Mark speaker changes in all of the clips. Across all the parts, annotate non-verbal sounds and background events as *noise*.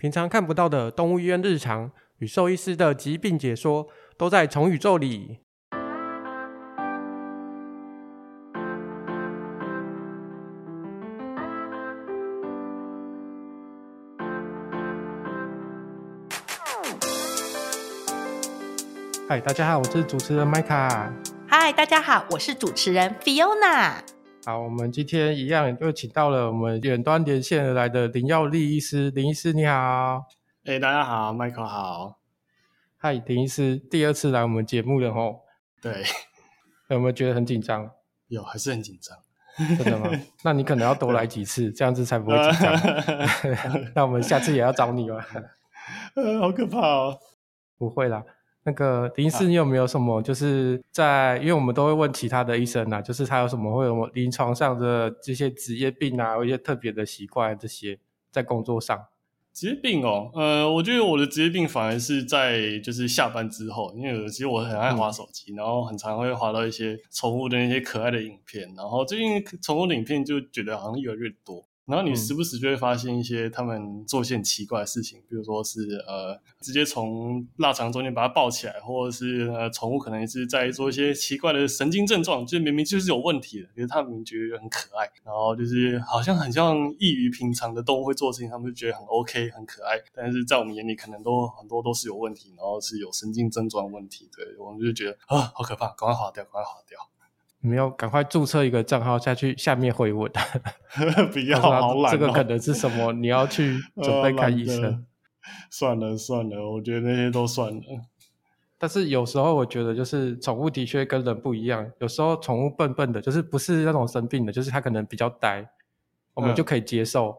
Speaker 1: 平常看不到的动物医院日常与兽医师的疾病解说，都在宠宇宙里。嗨，大家好，我是主持人麦卡。
Speaker 2: 嗨，大家好，我是主持人 Fiona。
Speaker 1: 好，我们今天一样又请到了我们远端连线而来的林耀利医师，林医师你好。
Speaker 3: 哎、欸，大家好，Michael 好。
Speaker 1: 嗨，林医师，第二次来我们节目了吼。
Speaker 3: 对。
Speaker 1: 有没有觉得很紧张？*laughs*
Speaker 3: 有，还是很紧张。
Speaker 1: 真的吗？*laughs* 那你可能要多来几次，这样子才不会紧张。*laughs* 那我们下次也要找你哦。
Speaker 3: 呃，好可怕哦。
Speaker 1: 不会啦。那个林医师，你有没有什么就是在，因为我们都会问其他的医生啊，就是他有什么会有临床上的这些职业病啊，有一些特别的习惯这些在工作上。
Speaker 3: 职业病哦，呃，我觉得我的职业病反而是在就是下班之后，因为其实我很爱滑手机，嗯、然后很常会滑到一些宠物的那些可爱的影片，然后最近宠物的影片就觉得好像越来越多。然后你时不时就会发现一些他们做一些很奇怪的事情，比如说是呃直接从腊肠中间把它抱起来，或者是呃宠物可能是在做一些奇怪的神经症状，就明明就是有问题的，可是他们觉得很可爱，然后就是好像很像异于平常的动物会做的事情，他们就觉得很 OK 很可爱，但是在我们眼里可能都很多都是有问题，然后是有神经症状问题，对，我们就觉得啊好可怕，赶快划掉，赶快划掉。
Speaker 1: 你们要赶快注册一个账号下去下面回问，*laughs*
Speaker 3: 不要好懒、哦，
Speaker 1: 这个可能是什么？你要去准备看医生。*laughs* 呃、
Speaker 3: 算了算了，我觉得那些都算了。
Speaker 1: 但是有时候我觉得，就是宠物的确跟人不一样。有时候宠物笨笨的，就是不是那种生病的，就是它可能比较呆，我们就可以接受。嗯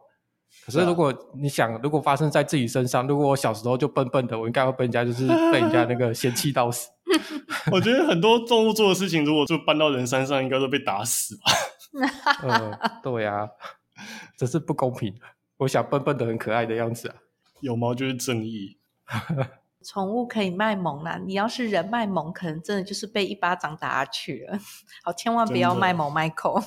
Speaker 1: 可是如果你想，如果发生在自己身上，如果我小时候就笨笨的，我应该会被人家就是被人家那个嫌弃到死。*laughs*
Speaker 3: 我觉得很多动物做的事情，如果就搬到人身上，应该都被打死吧。*laughs*
Speaker 1: 嗯，对呀、啊，这是不公平。我想笨笨的很可爱的样子啊，
Speaker 3: 有毛就是正义。*laughs*
Speaker 2: 宠物可以卖萌啦，你要是人卖萌，可能真的就是被一巴掌打下去了。好，千万不要卖萌卖口。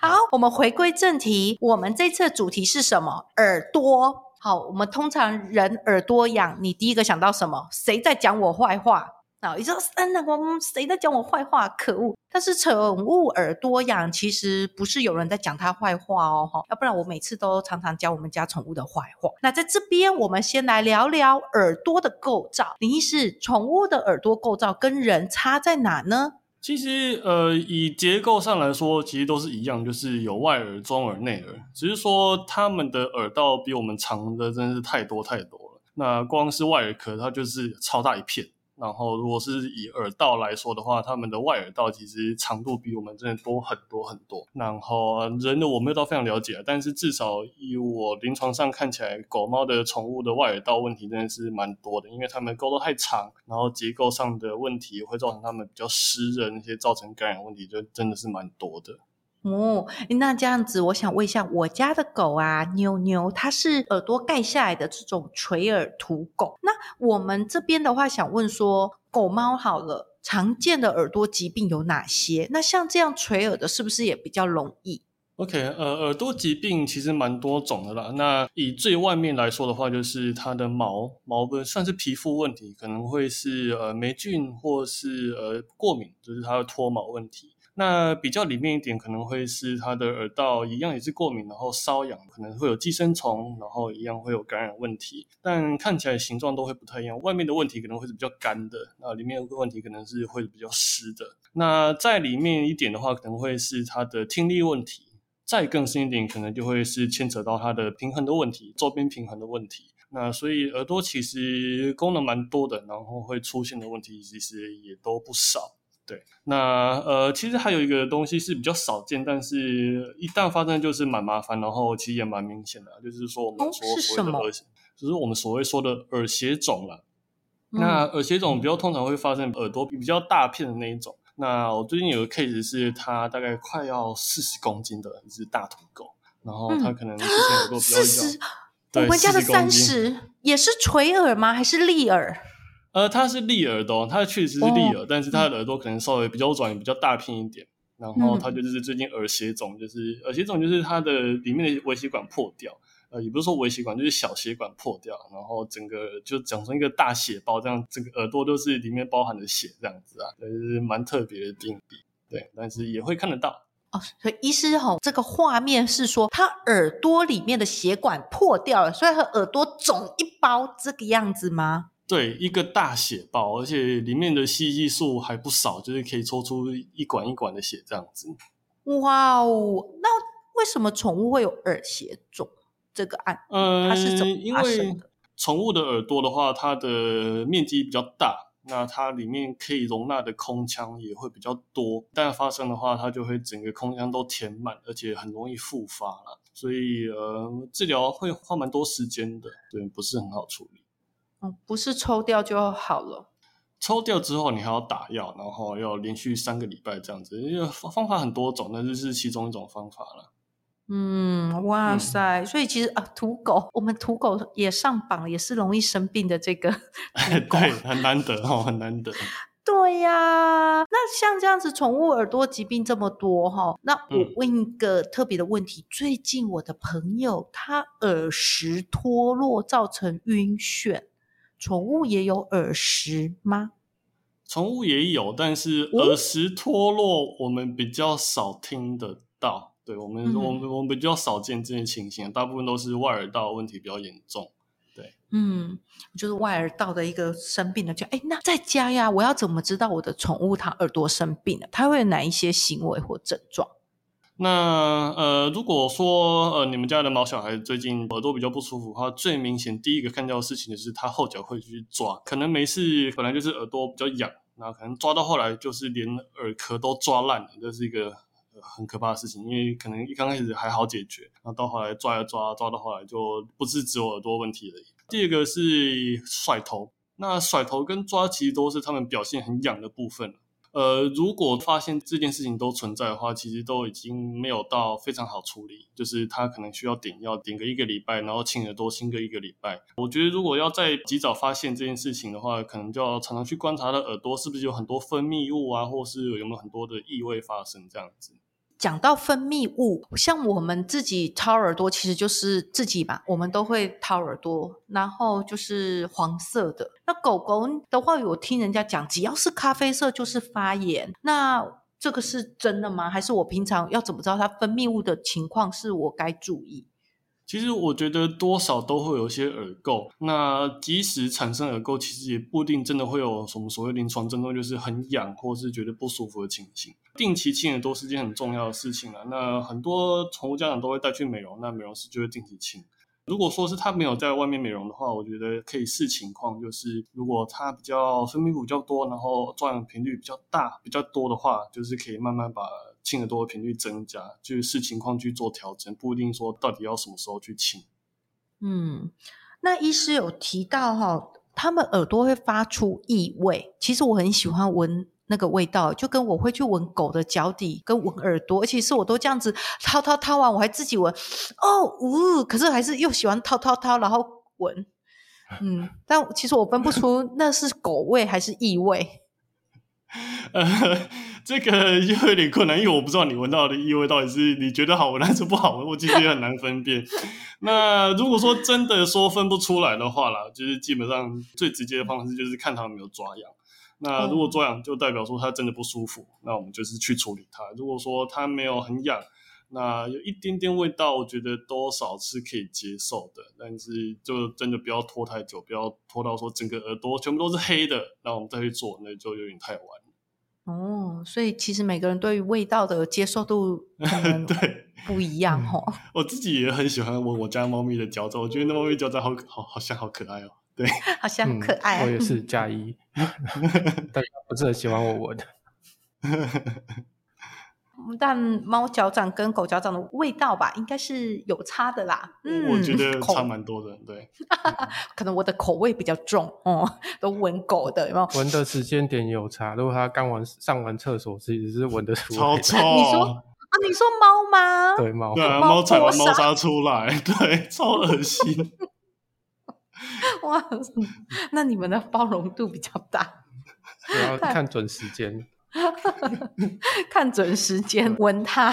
Speaker 2: 好，我们回归正题，我们这次主题是什么？耳朵。好，我们通常人耳朵痒，你第一个想到什么？谁在讲我坏话？你说，嗯，那我谁在讲我坏话？可恶！但是宠物耳朵痒，其实不是有人在讲它坏话哦，要不然我每次都常常讲我们家宠物的坏话。那在这边，我们先来聊聊耳朵的构造。林医师，宠物的耳朵构造跟人差在哪呢？
Speaker 3: 其实，呃，以结构上来说，其实都是一样，就是有外耳、中耳、内耳，只是说它们的耳道比我们长的真的是太多太多了。那光是外耳壳，它就是超大一片。然后，如果是以耳道来说的话，他们的外耳道其实长度比我们真的多很多很多。然后人的我没有到非常了解，但是至少以我临床上看起来，狗猫的宠物的外耳道问题真的是蛮多的，因为它们沟都太长，然后结构上的问题会造成它们比较湿的那些造成感染问题，就真的是蛮多的。
Speaker 2: 哦，那这样子，我想问一下，我家的狗啊，妞妞，它是耳朵盖下来的这种垂耳土狗。那我们这边的话，想问说，狗猫好了，常见的耳朵疾病有哪些？那像这样垂耳的，是不是也比较容易
Speaker 3: ？OK，呃，耳朵疾病其实蛮多种的啦。那以最外面来说的话，就是它的毛毛的算是皮肤问题，可能会是呃霉菌或是呃过敏，就是它的脱毛问题。那比较里面一点可能会是它的耳道一样也是过敏，然后瘙痒，可能会有寄生虫，然后一样会有感染问题，但看起来形状都会不太一样。外面的问题可能会是比较干的，那里面的问题可能是会比较湿的。那在里面一点的话，可能会是它的听力问题，再更深一点，可能就会是牵扯到它的平衡的问题，周边平衡的问题。那所以耳朵其实功能蛮多的，然后会出现的问题其实也都不少。对，那呃，其实还有一个东西是比较少见，但是一旦发生就是蛮麻烦，然后其实也蛮明显的，就是说我们说所谓的耳，就是我们所谓说的耳血肿了。嗯、那耳血肿比较通常会发生耳朵比较大片的那一种。那我最近有个 case 是它大概快要四十公斤的一只大土狗，然后它可能之前耳朵比较小，
Speaker 2: 我们家的三十也是垂耳吗？还是立耳？
Speaker 3: 呃，它是立耳的，哦，它确实是立耳，哦，但是它的耳朵可能稍微比较软，也比较大片一点。然后它就是最近耳血肿，就是耳血肿，就是它的里面的微血管破掉，呃，也不是说微血管，就是小血管破掉，然后整个就长成一个大血包，这样整个耳朵都是里面包含的血这样子啊，就是蛮特别的病例。对，但是也会看得到。
Speaker 2: 哦，所以医师吼，这个画面是说他耳朵里面的血管破掉了，所以他耳朵肿一包这个样子吗？
Speaker 3: 对，一个大血包，而且里面的吸气数还不少，就是可以抽出一管一管的血这样子。
Speaker 2: 哇哦，那为什么宠物会有耳血肿这个案？嗯，它是怎么发生的？
Speaker 3: 因为宠物的耳朵的话，它的面积比较大。那它里面可以容纳的空腔也会比较多，但发生的话，它就会整个空腔都填满，而且很容易复发了。所以呃，治疗会花蛮多时间的，对，不是很好处理。
Speaker 2: 哦，不是抽掉就好了。
Speaker 3: 抽掉之后，你还要打药，然后要连续三个礼拜这样子。因为方法很多种，那就是其中一种方法了。
Speaker 2: 嗯，哇塞！嗯、所以其实啊，土狗，我们土狗也上榜，也是容易生病的这个。*laughs*
Speaker 3: 对，很难得哦，很难得。*laughs*
Speaker 2: 对呀、啊，那像这样子，宠物耳朵疾病这么多哈，那我问一个特别的问题：嗯、最近我的朋友他耳石脱落，造成晕眩，宠物也有耳石吗？
Speaker 3: 宠物也有，但是耳石脱落我们比较少听得到。对我们，我们我们比较少见这些情形，大部分都是外耳道问题比较严重。对，
Speaker 2: 嗯，就是外耳道的一个生病了，就哎，那在家呀，我要怎么知道我的宠物它耳朵生病了？它会有哪一些行为或症状？
Speaker 3: 那呃，如果说呃，你们家的毛小孩最近耳朵比较不舒服的话，最明显第一个看到的事情就是它后脚会去抓，可能没事，本来就是耳朵比较痒，那可能抓到后来就是连耳壳都抓烂了，这是一个。很可怕的事情，因为可能一刚开始还好解决，那到后来抓一抓，抓到后来就不是只有耳朵问题而已。第二个是甩头，那甩头跟抓其实都是他们表现很痒的部分了。呃，如果发现这件事情都存在的话，其实都已经没有到非常好处理，就是他可能需要点药，点个一个礼拜，然后清耳朵清个一个礼拜。我觉得如果要再及早发现这件事情的话，可能就要常常去观察他的耳朵是不是有很多分泌物啊，或是有没有很多的异味发生这样子。
Speaker 2: 讲到分泌物，像我们自己掏耳朵，其实就是自己吧，我们都会掏耳朵，然后就是黄色的。那狗狗的话，我听人家讲，只要是咖啡色就是发炎。那这个是真的吗？还是我平常要怎么知道它分泌物的情况是我该注意？
Speaker 3: 其实我觉得多少都会有一些耳垢，那即使产生耳垢，其实也不一定真的会有什么所谓临床症状，就是很痒或是觉得不舒服的情形。定期清耳朵是件很重要的事情啊。那很多宠物家长都会带去美容，那美容师就会定期清。如果说是他没有在外面美容的话，我觉得可以视情况，就是如果他比较分泌物比较多，然后抓痒频率比较大、比较多的话，就是可以慢慢把。清耳朵的频率增加，就是视情况去做调整，不一定说到底要什么时候去清。
Speaker 2: 嗯，那医师有提到哈，他们耳朵会发出异味。其实我很喜欢闻那个味道，就跟我会去闻狗的脚底跟闻耳朵，而且是我都这样子掏掏掏完，我还自己闻。哦，呜、呃，可是还是又喜欢掏掏掏，然后闻。嗯，*laughs* 但其实我分不出那是狗味还是异味。
Speaker 3: 呃，*laughs* 这个又有点困难，因为我不知道你闻到的异味到底是你觉得好闻还是不好闻，我其实也很难分辨。那如果说真的说分不出来的话啦，就是基本上最直接的方式就是看它有没有抓痒。那如果抓痒，就代表说它真的不舒服，那我们就是去处理它。如果说它没有很痒，那有一点点味道，我觉得多少是可以接受的。但是就真的不要拖太久，不要拖到说整个耳朵全部都是黑的，那我们再去做，那就有点太晚。
Speaker 2: 哦，所以其实每个人对于味道的接受度可能 *laughs* 对不一样哦。
Speaker 3: 我自己也很喜欢闻我家猫咪的脚趾，我觉得那猫咪脚趾好好好像好可爱哦。对，*laughs*
Speaker 2: 好像可爱、啊
Speaker 1: 嗯。我也是加一，*laughs* 但不是很喜欢我闻的。*laughs*
Speaker 2: 但猫脚掌跟狗脚掌的味道吧，应该是有差的啦。
Speaker 3: 嗯，我觉得差蛮多的，对。
Speaker 2: 可能我的口味比较重哦，都闻狗的，有没有？
Speaker 1: 闻的时间点有差。如果它刚完上完厕所，其实是闻的出来。
Speaker 3: 超臭！
Speaker 2: 你说啊？你说猫吗？
Speaker 1: 对猫。
Speaker 3: 对啊，猫踩完猫砂出来，对，超恶心。*laughs*
Speaker 2: 哇，那你们的包容度比较大。*laughs*
Speaker 1: 我要 *laughs* 看准时间。
Speaker 2: 看准时间闻它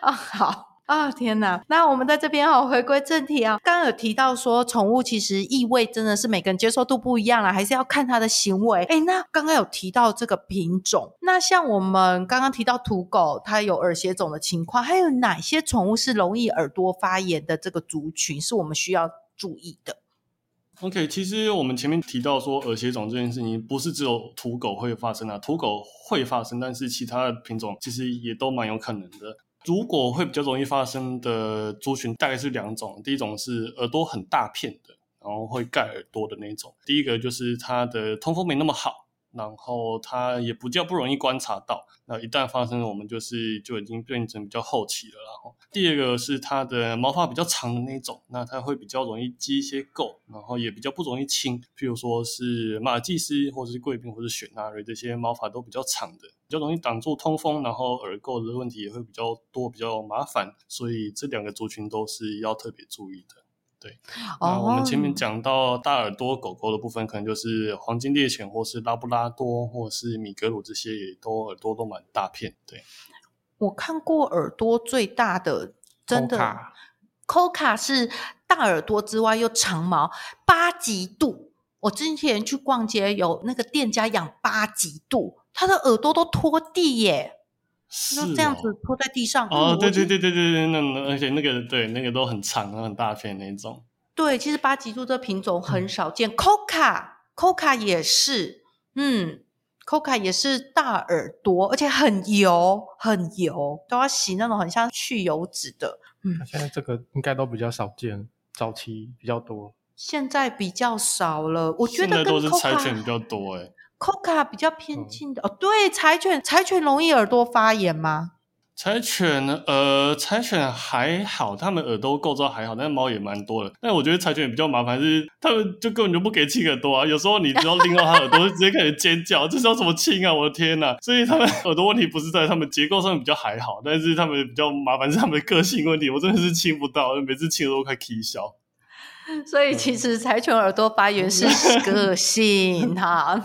Speaker 2: 啊，好。啊、哦、天哪！那我们在这边哈、哦，回归正题啊，刚刚有提到说，宠物其实异味真的是每个人接受度不一样啦，还是要看它的行为。哎，那刚刚有提到这个品种，那像我们刚刚提到土狗，它有耳血肿的情况，还有哪些宠物是容易耳朵发炎的这个族群，是我们需要注意的
Speaker 3: ？OK，其实我们前面提到说耳血肿这件事情，不是只有土狗会发生啊，土狗会发生，但是其他的品种其实也都蛮有可能的。如果会比较容易发生的族群，大概是两种，第一种是耳朵很大片的，然后会盖耳朵的那种，第一个就是它的通风没那么好。然后它也不叫不容易观察到，那一旦发生，我们就是就已经变成比较后期了。然后第二个是它的毛发比较长的那种，那它会比较容易积一些垢，然后也比较不容易清。譬如说是马尔济斯，或者是贵宾，或者雪纳瑞，这些毛发都比较长的，比较容易挡住通风，然后耳垢的问题也会比较多，比较麻烦。所以这两个族群都是要特别注意的。对，那我们前面讲到大耳朵狗狗的部分，可能就是黄金猎犬，或是拉布拉多，或是米格鲁这些，也都耳朵都蛮大片。对，
Speaker 2: 我看过耳朵最大的，真的，Coca 是大耳朵之外又长毛，八吉度。我之前去逛街，有那个店家养八吉度，他的耳朵都拖地耶。是、哦、这样子拖在地上
Speaker 3: 哦，对对对对对对，那而且那个对那个都很长很大片那种。
Speaker 2: 对，其实巴吉杜这品种很少见，Coca Coca 也是，嗯，Coca 也是大耳朵，而且很油很油，都要洗那种很像去油脂的。嗯，
Speaker 1: 现在这个应该都比较少见，早期比较多，
Speaker 2: 现在比较少了。我觉得跟 Coca
Speaker 3: 现在都是柴犬比较多哎。
Speaker 2: Coca 比较偏近的、嗯、哦，对，柴犬，柴犬容易耳朵发炎吗？
Speaker 3: 柴犬呢，呃，柴犬还好，它们耳朵构造还好，但是毛也蛮多的。但我觉得柴犬比较麻烦是，它们就根本就不给亲耳朵啊，有时候你只要拎到它耳朵，就直接开始尖叫，这是要怎么亲啊？我的天呐！所以它们耳朵问题不是在它们结构上面比较还好，但是它们比较麻烦是它们的个性问题，我真的是亲不到，每次亲都快气消。
Speaker 2: 所以其实柴犬耳朵发炎是 *laughs* 个性哈。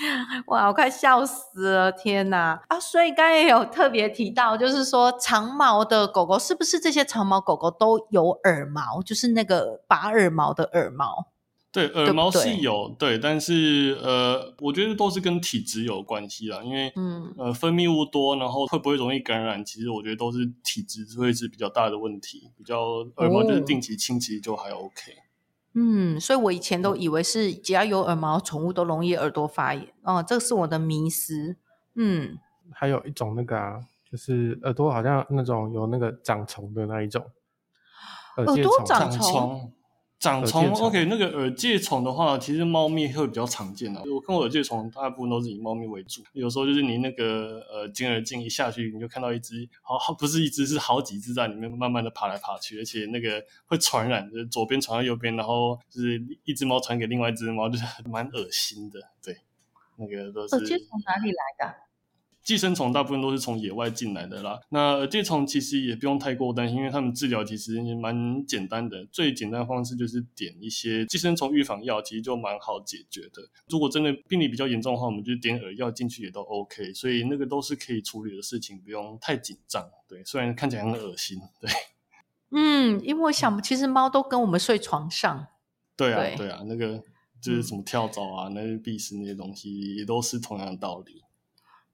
Speaker 2: *laughs* 哇，我快笑死了！天哪啊！所以刚才也有特别提到，就是说长毛的狗狗是不是这些长毛狗狗都有耳毛？就是那个拔耳毛的耳毛？
Speaker 3: 对，耳毛是有，对，对，但是呃，我觉得都是跟体质有关系啦。因为嗯呃，分泌物多，然后会不会容易感染？其实我觉得都是体质会是比较大的问题。比较耳毛就是定期清洁就还 OK。哦
Speaker 2: 嗯，所以我以前都以为是只要有耳毛，宠物都容易耳朵发炎。哦，这是我的迷思。嗯，
Speaker 1: 还有一种那个啊，就是耳朵好像那种有那个长虫的那一种，
Speaker 2: 耳朵长虫。
Speaker 3: 长虫，OK，那个耳疥虫的话，其实猫咪会比较常见啊。我看过耳疥虫，大部分都是以猫咪为主。有时候就是你那个呃金耳镜一下去，你就看到一只，好好不是一只，是好几只在里面慢慢的爬来爬去，而且那个会传染，就是左边传到右边，然后就是一只猫传给另外一只猫，就是 *laughs* 蛮恶心的。对，那个都是。
Speaker 2: 耳疥虫哪里来的？
Speaker 3: 寄生虫大部分都是从野外进来的啦。那耳疥虫其实也不用太过担心，因为它们治疗其实也蛮简单的。最简单的方式就是点一些寄生虫预防药，其实就蛮好解决的。如果真的病理比较严重的话，我们就点耳药进去也都 OK。所以那个都是可以处理的事情，不用太紧张。对，虽然看起来很恶心。对，
Speaker 2: 嗯，因为我想，其实猫都跟我们睡床上。
Speaker 3: 对啊，对啊，那个就是什么跳蚤啊、那些蜱虱那些东西，也都是同样的道理。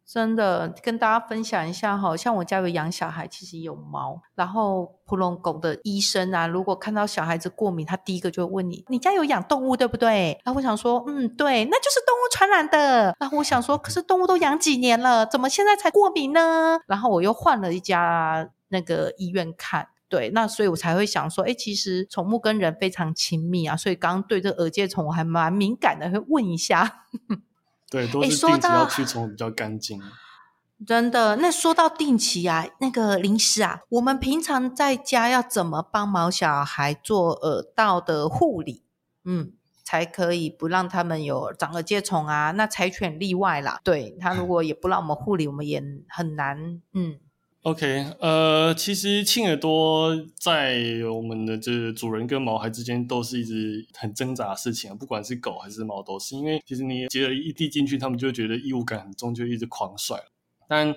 Speaker 2: 真的跟大家分享一下哈，像我家有养小孩，其实有猫，然后普隆狗的医生啊，如果看到小孩子过敏，他第一个就会问你：你家有养动物对不对？然后我想说，嗯，对，那就是动物传染的。然后我想说，可是动物都养几年了，怎么现在才过敏呢？然后我又换了一家那个医院看，对，那所以我才会想说，哎，其实宠物跟人非常亲密啊，所以刚刚对这个耳疥虫我还蛮敏感的，会问一下。*laughs*
Speaker 3: 对，都是定期要驱虫比较干净。*laughs*
Speaker 2: 真的，那说到定期啊，那个临时啊，我们平常在家要怎么帮毛小孩做耳道的护理？嗯，才可以不让他们有长耳疥虫啊。那柴犬例外啦，对，他如果也不让我们护理，我们也很难。嗯。
Speaker 3: OK，呃，其实亲耳朵在我们的这主人跟毛孩之间都是一直很挣扎的事情啊，不管是狗还是猫都是，因为其实你接了一滴进去，他们就觉得异物感很重，就一直狂甩。但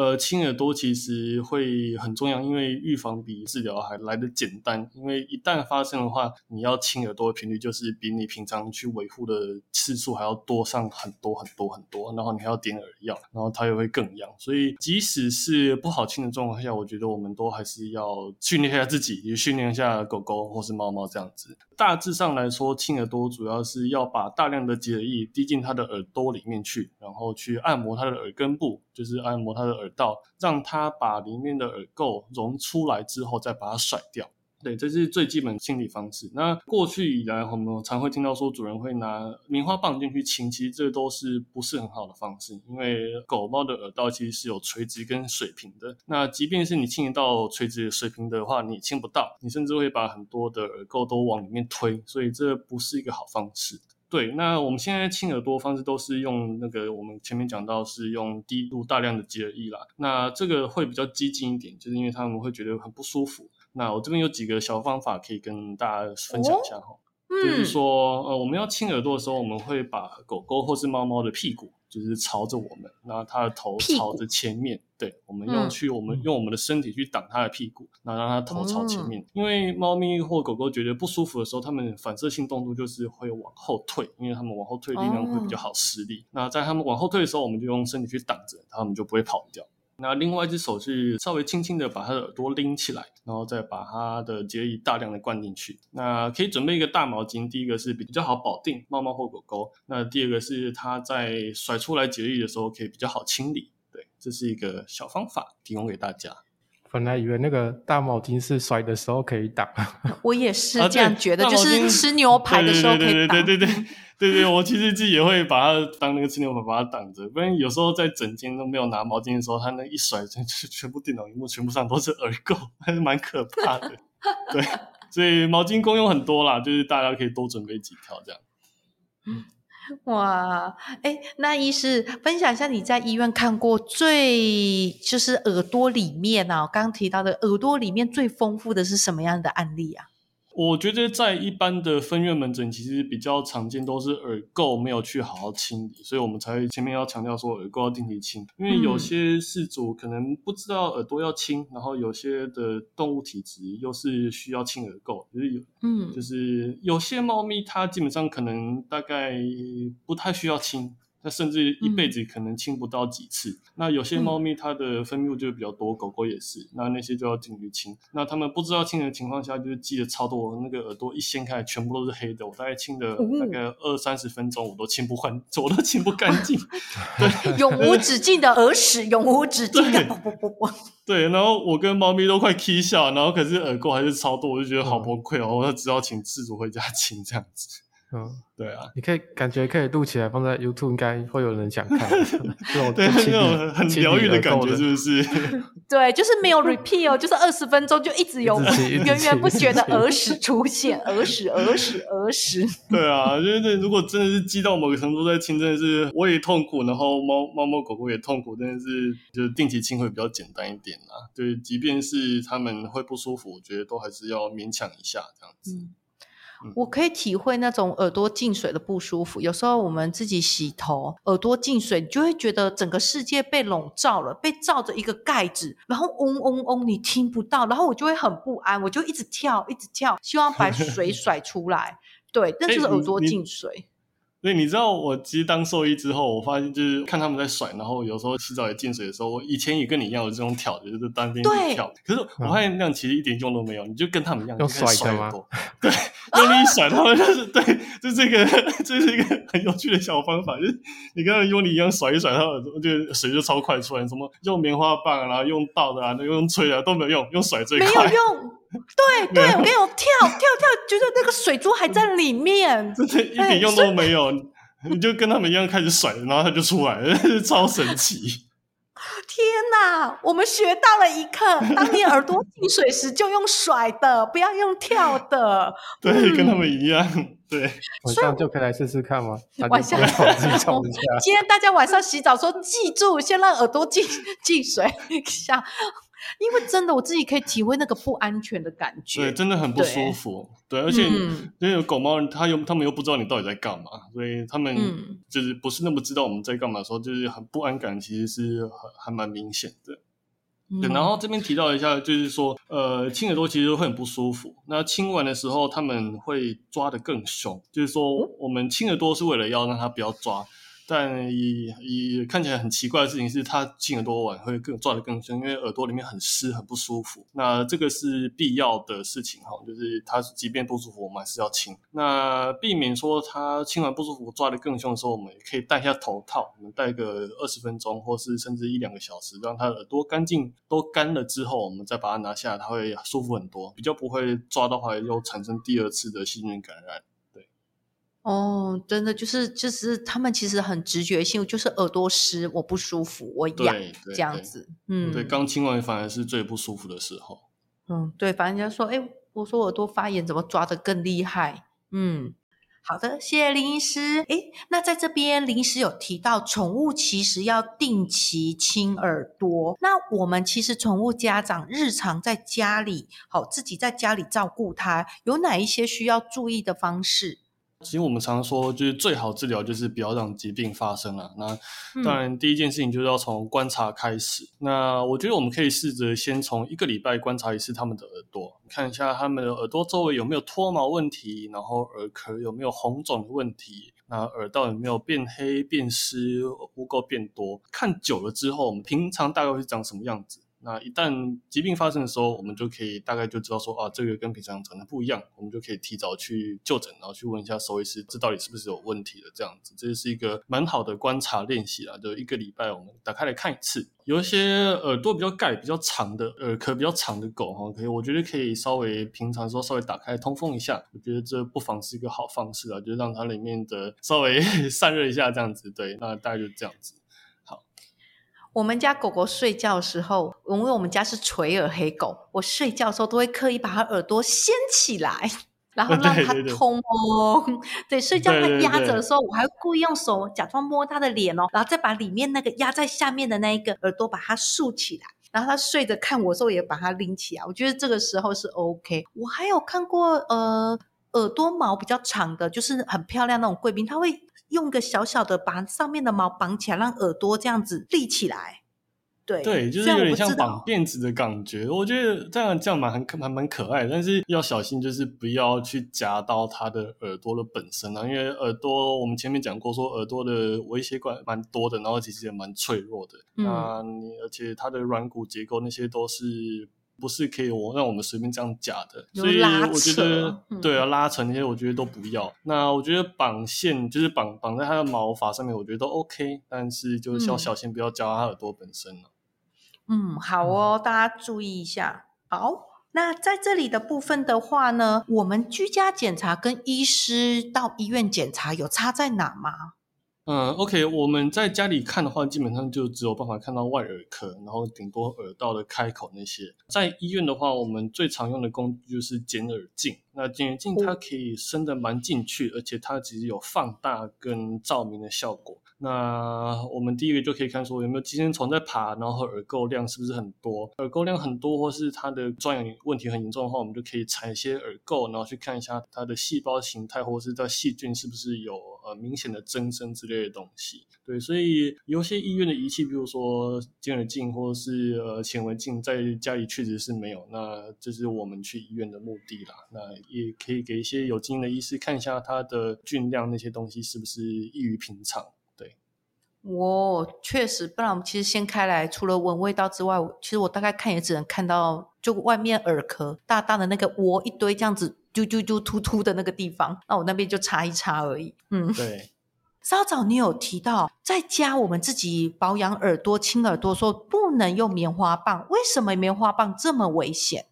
Speaker 3: 呃，亲耳朵其实会很重要，因为预防比治疗还来得简单。因为一旦发生的话，你要亲耳朵的频率就是比你平常去维护的次数还要多上很多很多很多，然后你还要点耳药，然后它也会更痒。所以即使是不好清的状况下，我觉得我们都还是要训练一下自己，也训练一下狗狗或是猫猫这样子。大致上来说，亲耳朵主要是要把大量的洁耳液滴进它的耳朵里面去，然后去按摩它的耳根部，就是按摩它的耳道，让它把里面的耳垢溶出来之后，再把它甩掉。对，这是最基本的清理方式。那过去以来，我们常会听到说主人会拿棉花棒进去清，其实这都是不是很好的方式，因为狗猫的耳道其实是有垂直跟水平的。那即便是你清理到垂直水平的话，你清不到，你甚至会把很多的耳垢都往里面推，所以这不是一个好方式。对，那我们现在清耳朵方式都是用那个，我们前面讲到是用滴入大量的洁耳液啦。那这个会比较激进一点，就是因为他们会觉得很不舒服。那我这边有几个小方法可以跟大家分享一下哈，就是说，呃，我们要清耳朵的时候，我们会把狗狗或是猫猫的屁股，就是朝着我们，然后它的头朝着前面，对，我们用去，我们、嗯、用我们的身体去挡它的屁股，然后让它头朝前面。嗯、因为猫咪或狗狗觉得不舒服的时候，它们反射性动作就是会往后退，因为它们往后退力量会比较好施力。哦、那在它们往后退的时候，我们就用身体去挡着，它们就不会跑掉。那另外一只手是稍微轻轻的把它的耳朵拎起来，然后再把它的结液大量的灌进去。那可以准备一个大毛巾，第一个是比较好保定猫猫或狗狗。那第二个是它在甩出来结液的时候可以比较好清理。对，这是一个小方法，提供给大家。
Speaker 1: 本来以为那个大毛巾是甩的时候可以挡，*laughs*
Speaker 2: 我也是这样觉得，啊、就是吃牛排的时候可以挡。
Speaker 3: 对对对对对对。对对，我其实自己也会把它当那个吃牛排把它挡着，不然有时候在整间都没有拿毛巾的时候，它那一甩，全全部电脑萤幕全部上都是耳垢，还是蛮可怕的。对，所以毛巾功用很多啦，就是大家可以多准备几条这样。
Speaker 2: 哇，哎，那医师分享一下你在医院看过最就是耳朵里面啊，刚提到的耳朵里面最丰富的是什么样的案例啊？
Speaker 3: 我觉得在一般的分院门诊，其实比较常见都是耳垢没有去好好清理，所以我们才前面要强调说耳垢要定期清，因为有些事主可能不知道耳朵要清，然后有些的动物体质又是需要清耳垢，就是有，嗯，就是有些猫咪它基本上可能大概不太需要清。那甚至一辈子可能清不到几次。嗯、那有些猫咪它的分泌物就比较多，嗯、狗狗也是。那那些就要进去清。那它们不知道清的情况下，就是记得超多。那个耳朵一掀开，全部都是黑的。我大概清了大概二三十分钟，我都清不换，*laughs* 我都清不干净。*laughs* 对，*laughs*
Speaker 2: 永无止境的耳屎，永无止境的。
Speaker 3: 对，然后我跟猫咪都快气笑，然后可是耳垢还是超多，我就觉得好崩溃哦。我只好请饲主回家清这样子。
Speaker 1: 嗯，
Speaker 3: 对啊，
Speaker 1: 你可以感觉可以录起来放在 YouTube，应该会有人想看。*laughs*
Speaker 3: 对，那种很疗愈的感觉，是不是？*laughs*
Speaker 2: 对，就是没有 repeat 哦，就是二十分钟就一直有源源 *laughs* 不绝的耳屎出现，耳屎、耳屎、耳屎。
Speaker 3: 对啊，就是如果真的是积到某个程度在清，真的是我也痛苦，然后猫猫猫狗狗也痛苦，真的是就是定期清会比较简单一点啊。对，即便是他们会不舒服，我觉得都还是要勉强一下这样子。嗯
Speaker 2: 我可以体会那种耳朵进水的不舒服。有时候我们自己洗头，耳朵进水，你就会觉得整个世界被笼罩了，被罩着一个盖子，然后嗡嗡嗡，你听不到，然后我就会很不安，我就一直跳，一直跳，希望把水 *laughs* 甩出来。对，那就是耳朵进水。
Speaker 3: 对，你知道我其实当兽医之后，我发现就是看他们在甩，然后有时候洗澡也进水的时候，我以前也跟你一样有这种挑，就是单边跳。对可是我发现那样其实一点用都没有，你就跟他们一样用甩的吗？对，用力一甩，他们就是对，就这个，这是一个很有趣的小方法，就是你跟他们用力一样甩一甩，他耳朵就水就超快出来。什么用棉花棒啊，用倒的啊，用吹的、啊、都没有用，用甩最快。
Speaker 2: 没有用。对 *laughs* 对，我跟你讲，跳跳跳，觉得那个水珠还在里面，*laughs*
Speaker 3: 真的一点用都没有。你就跟他们一样开始甩，然后它就出来了，*laughs* 超神奇！
Speaker 2: 天哪，我们学到了一课：当你耳朵进水时，就用甩的，不要用跳的。*laughs*
Speaker 3: 对，嗯、跟他们一样。*laughs* 对，
Speaker 1: 晚上就可以来试试看吗？*laughs*
Speaker 2: 晚上今天大家晚上洗澡说，记住先让耳朵进进水，像。因为真的我自己可以体会那个不安全的感觉，
Speaker 3: 对，真的很不舒服。对，对，而且
Speaker 2: 嗯
Speaker 3: 因为狗猫，它又它们又不知道你到底在干嘛，所以它们就是不是那么知道我们在干嘛的时候，就是很不安感，其实是还还蛮明显的。对，然后这边提到一下，就是说，呃，亲耳朵其实会很不舒服。那亲完的时候，他们会抓得更凶，就是说，我们亲耳朵是为了要让它不要抓。但也也看起来很奇怪的事情是，它进耳朵玩会更抓得更凶，因为耳朵里面很湿很不舒服。那这个是必要的事情哈，就是它即便不舒服，我们还是要清。那避免说它清完不舒服抓得更凶的时候，我们也可以戴一下头套，我们戴个二十分钟，或是甚至一两个小时，让它耳朵干净都干了之后，我们再把它拿下，它会舒服很多，比较不会抓到话又产生第二次的细菌感染。
Speaker 2: 哦，真的就是就是他们其实很直觉性，就是耳朵湿，我不舒服，我痒这样子。嗯，
Speaker 3: 对，刚清完反而是最不舒服的时候。
Speaker 2: 嗯，对，反正人家说，哎，我说耳朵发炎，怎么抓的更厉害？嗯，好的，谢谢林医师。哎，那在这边林医师有提到，宠物其实要定期清耳朵。那我们其实宠物家长日常在家里，好，自己在家里照顾它，有哪一些需要注意的方式？
Speaker 3: 其实我们常说，就是最好治疗就是不要让疾病发生了。那当然，第一件事情就是要从观察开始。嗯。那我觉得我们可以试着先从一个礼拜观察一次他们的耳朵，看一下他们的耳朵周围有没有脱毛问题，然后耳壳有没有红肿的问题，那耳道有没有变黑、变湿、污垢变多。看久了之后，我们平常大概会长什么样子？那一旦疾病发生的时候，我们就可以大概就知道说啊，这个跟平常长得不一样，我们就可以提早去就诊，然后去问一下兽医师，这到底是不是有问题的这样子。这是一个蛮好的观察练习啊，就一个礼拜我们打开来看一次。有一些耳朵比较盖比较长的耳壳比较长的狗哈，可以，我觉得可以稍微平常的时候稍微打开通风一下，我觉得这不妨是一个好方式啊，就是让它里面的稍微 *laughs* 散热一下这样子。对，那大概就这样子。
Speaker 2: 我们家狗狗睡觉的时候，因为我们家是垂耳黑狗，我睡觉的时候都会刻意把它耳朵掀起来，*laughs* 然后让它通哦。对，对，对，对，睡觉它压着的时候，我还会故意用手假装摸它的脸哦，然后再把里面那个压在下面的那一个耳朵把它竖起来，然后它睡着看我的时候也把它拎起来。我觉得这个时候是 OK。我还有看过呃耳朵毛比较长的，就是很漂亮那种贵宾，它会。用个小小的把上面的毛绑起来，让耳朵这样子立起来。对
Speaker 3: 对，就是有点像绑辫子的感觉。我，我觉得这样这样蛮很蛮蛮可爱，但是要小心，就是不要去夹到它的耳朵的本身啊，因为耳朵我们前面讲过，说耳朵的微血管蛮多的，然后其实也蛮脆弱的。嗯，那你而且它的软骨结构那些都是。不是可以我让我们随便这样夹的，所以我觉得、嗯、对啊，拉扯那些我觉得都不要。那我觉得绑线就是绑绑在它的毛发上面，我觉得都 OK，但是就是要小心不要夹到它耳朵本身了。
Speaker 2: 嗯，好哦，嗯、大家注意一下。好，那在这里的部分的话呢，我们居家检查跟医师到医院检查有差在哪吗？
Speaker 3: 嗯，OK，我们在家里看的话，基本上就只有办法看到外耳壳，然后顶多耳道的开口那些。在医院的话，我们最常用的工具就是剪耳镜。那显微镜它可以伸得蛮进去，而且它其实有放大跟照明的效果。那我们第一个就可以看说有没有寄生虫在爬，然后耳垢量是不是很多？耳垢量很多，或是它的状元问题很严重的话，我们就可以采一些耳垢，然后去看一下它的细胞形态，或是它细菌是不是有呃明显的增生之类的东西。对，所以有些医院的仪器，比如说剪耳镜或者是呃显微镜，在家里确实是没有。那这是我们去医院的目的啦。那也可以给一些有经验的医师看一下它的菌量那些东西是不是异于平常。
Speaker 2: 对我确实，不然我们其实掀开来，除了闻味道之外，其实我大概看也只能看到就外面耳壳大大的那个窝一堆这样子，啾啾啾突突的那个地方，那我那边就擦一擦而已。嗯，
Speaker 3: 对。*laughs*
Speaker 2: 稍早你有提到，在家我们自己保养耳朵、清耳朵说不能用棉花棒，为什么棉花棒这么危险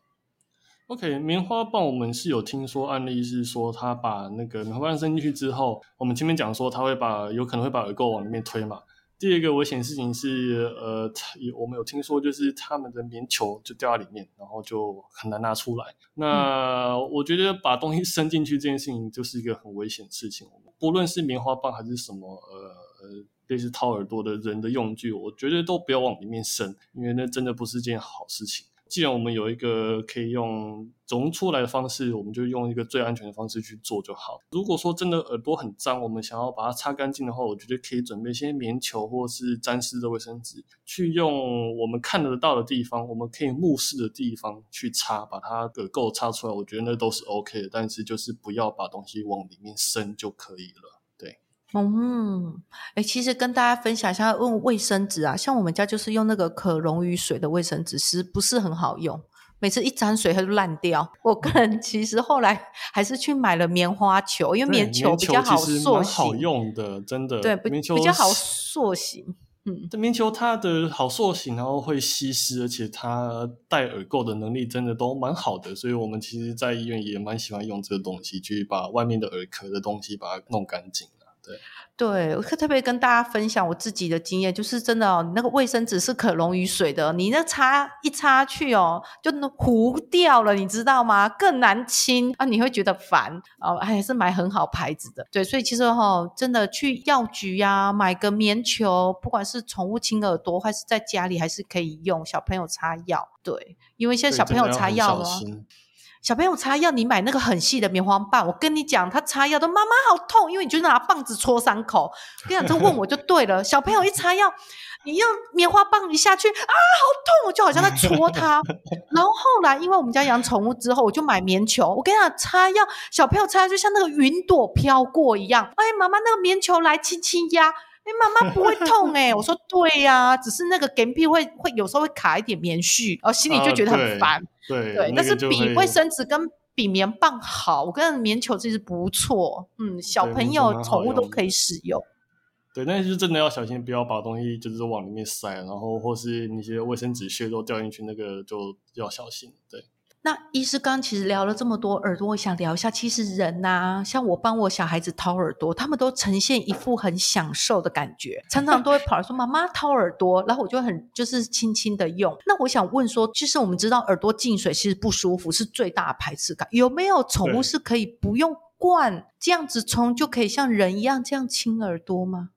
Speaker 3: ？OK，棉花棒我们是有听说案例是说，他把那个棉花棒伸进去之后，我们前面讲说他会把有可能会把耳垢往里面推嘛。第二个危险事情是，呃，我们有听说就是他们的棉球就掉在里面，然后就很难拿出来。那我觉得把东西伸进去这件事情就是一个很危险的事情，不论是棉花棒还是什么，呃呃。类似掏耳朵的人的用具，我觉得都不要往里面伸，因为那真的不是件好事情。既然我们有一个可以用溶出来的方式，我们就用一个最安全的方式去做就好。如果说真的耳朵很脏，我们想要把它擦干净的话，我觉得可以准备一些棉球或是沾湿的卫生纸，去用我们看得到的地方，我们可以目视的地方去擦，把它耳垢擦出来。我觉得那都是 OK 的，但是就是不要把东西往里面伸就可以了。
Speaker 2: 嗯，哎，其实跟大家分享一下，用卫生纸啊，像我们家就是用那个可溶于水的卫生纸，是不是很好用？每次一沾水它就烂掉。我个人其实后来还是去买了棉花球，因为棉球比较好塑形，
Speaker 3: 好用的，真的。
Speaker 2: 对，棉球比较好塑形。嗯，
Speaker 3: 这棉球它的好塑形，然后会吸湿，而且它带耳垢的能力真的都蛮好的，所以我们其实，在医院也蛮喜欢用这个东西，去把外面的耳壳的东西把它弄干净。
Speaker 2: 对，我特别跟大家分享我自己的经验，就是真的哦，那个卫生纸是可溶于水的，你那擦一擦去哦，就糊掉了，你知道吗？更难清啊，你会觉得烦哦，还是买很好牌子的。对，所以其实哈、哦，真的去药局呀，买个棉球，不管是宠物清耳朵，还是在家里还是可以用，小朋友擦药。对，因为现在小朋友擦药呢。小朋友擦药，你买那个很细的棉花棒。我跟你讲，他擦药都妈妈好痛，因为你就拿棒子戳伤口。跟你讲，这问我就对了。*laughs* 小朋友一擦药，你用棉花棒一下去啊，好痛！我就好像在戳他。*laughs* 然后后来，因为我们家养宠物之后，我就买棉球。我跟你讲，擦药，小朋友擦药就像那个云朵飘过一样。哎，妈妈，那个棉球来轻轻压。哎，妈妈不会痛哎。*laughs* 我说对呀、啊，只是那个干皮会会有时候会卡一点棉絮，然后心里就觉得很烦。啊
Speaker 3: 对，
Speaker 2: 对，但是比卫生纸跟比棉棒好，我跟棉球其实不错，嗯，小朋友、宠物都可以使用。
Speaker 3: 对，但是真的要小心，不要把东西就是往里面塞，然后或是那些卫生纸屑都掉进去，那个就要小心。对。
Speaker 2: 那医师刚其实聊了这么多耳朵，我想聊一下，其实人呐、啊，像我帮我小孩子掏耳朵，他们都呈现一副很享受的感觉，常常都会跑来说：“妈妈掏耳朵。”然后我就很就是轻轻的用。那我想问说，其实我们知道耳朵进水其实不舒服，是最大的排斥感。有没有宠物是可以不用灌这样子冲就可以像人一样这样清耳朵吗？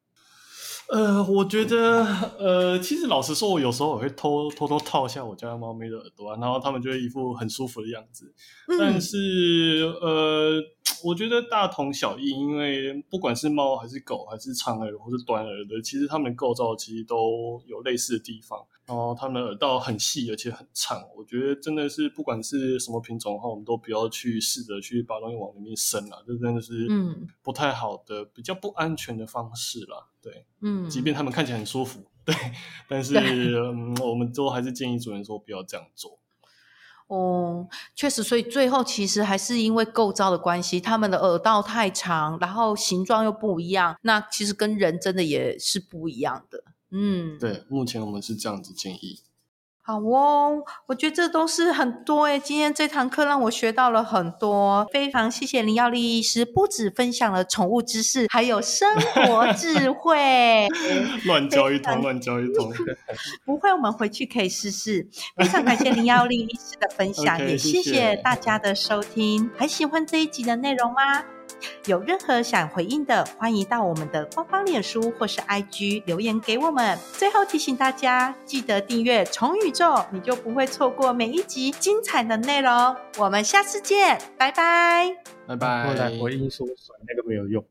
Speaker 3: 呃，我觉得，呃，其实老实说，我有时候我会偷偷偷套一下我家的猫咪的耳朵啊，然后它们就会一副很舒服的样子。嗯、但是，呃，我觉得大同小异，因为不管是猫还是狗，还是长耳或是短耳的，其实它们构造其实都有类似的地方。然后它们耳道很细，而且很长。我觉得真的是不管是什么品种的话，我们都不要去试着去把东西往里面伸了，这真的是嗯不太好的、嗯、比较不安全的方式啦。对，嗯，即便它们看起来很舒服，对，但是嗯，我们都还是建议主人说不要这样做。
Speaker 2: 哦，确实，所以最后其实还是因为构造的关系，他们的耳道太长，然后形状又不一样，那其实跟人真的也是不一样的。嗯，
Speaker 3: 对，目前我们是这样子建议。
Speaker 2: 好哦，我觉得这都是很多诶，今天这堂课让我学到了很多，非常谢谢林耀立医师，不止分享了宠物知识，还有生活智慧。*laughs*
Speaker 3: 乱教一通，乱教一通。*laughs*
Speaker 2: 不会，我们回去可以试试。非常感谢林耀立医师的分享，*laughs* okay, 也谢谢大家的收听。还喜欢这一集的内容吗？有任何想回应的，欢迎到我们的官方脸书或是 IG 留言给我们。最后提醒大家，记得订阅虫宇宙，你就不会错过每一集精彩的内容。我们下次见，拜拜，
Speaker 3: 拜拜。后来
Speaker 1: 回应说甩那个没有用，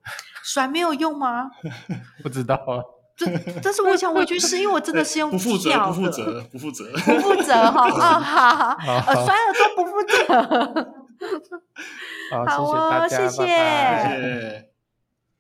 Speaker 2: 甩没有用吗？*laughs*
Speaker 1: 不知道啊。*laughs*
Speaker 2: 这但是我想回去是因为我真的是用 *laughs*
Speaker 3: 不负责，不负责，不负责，
Speaker 2: 不负责哈啊好，呃，甩耳朵不负责。
Speaker 1: 好，好哦，谢谢大家，
Speaker 2: 谢谢。
Speaker 1: 拜拜。谢谢。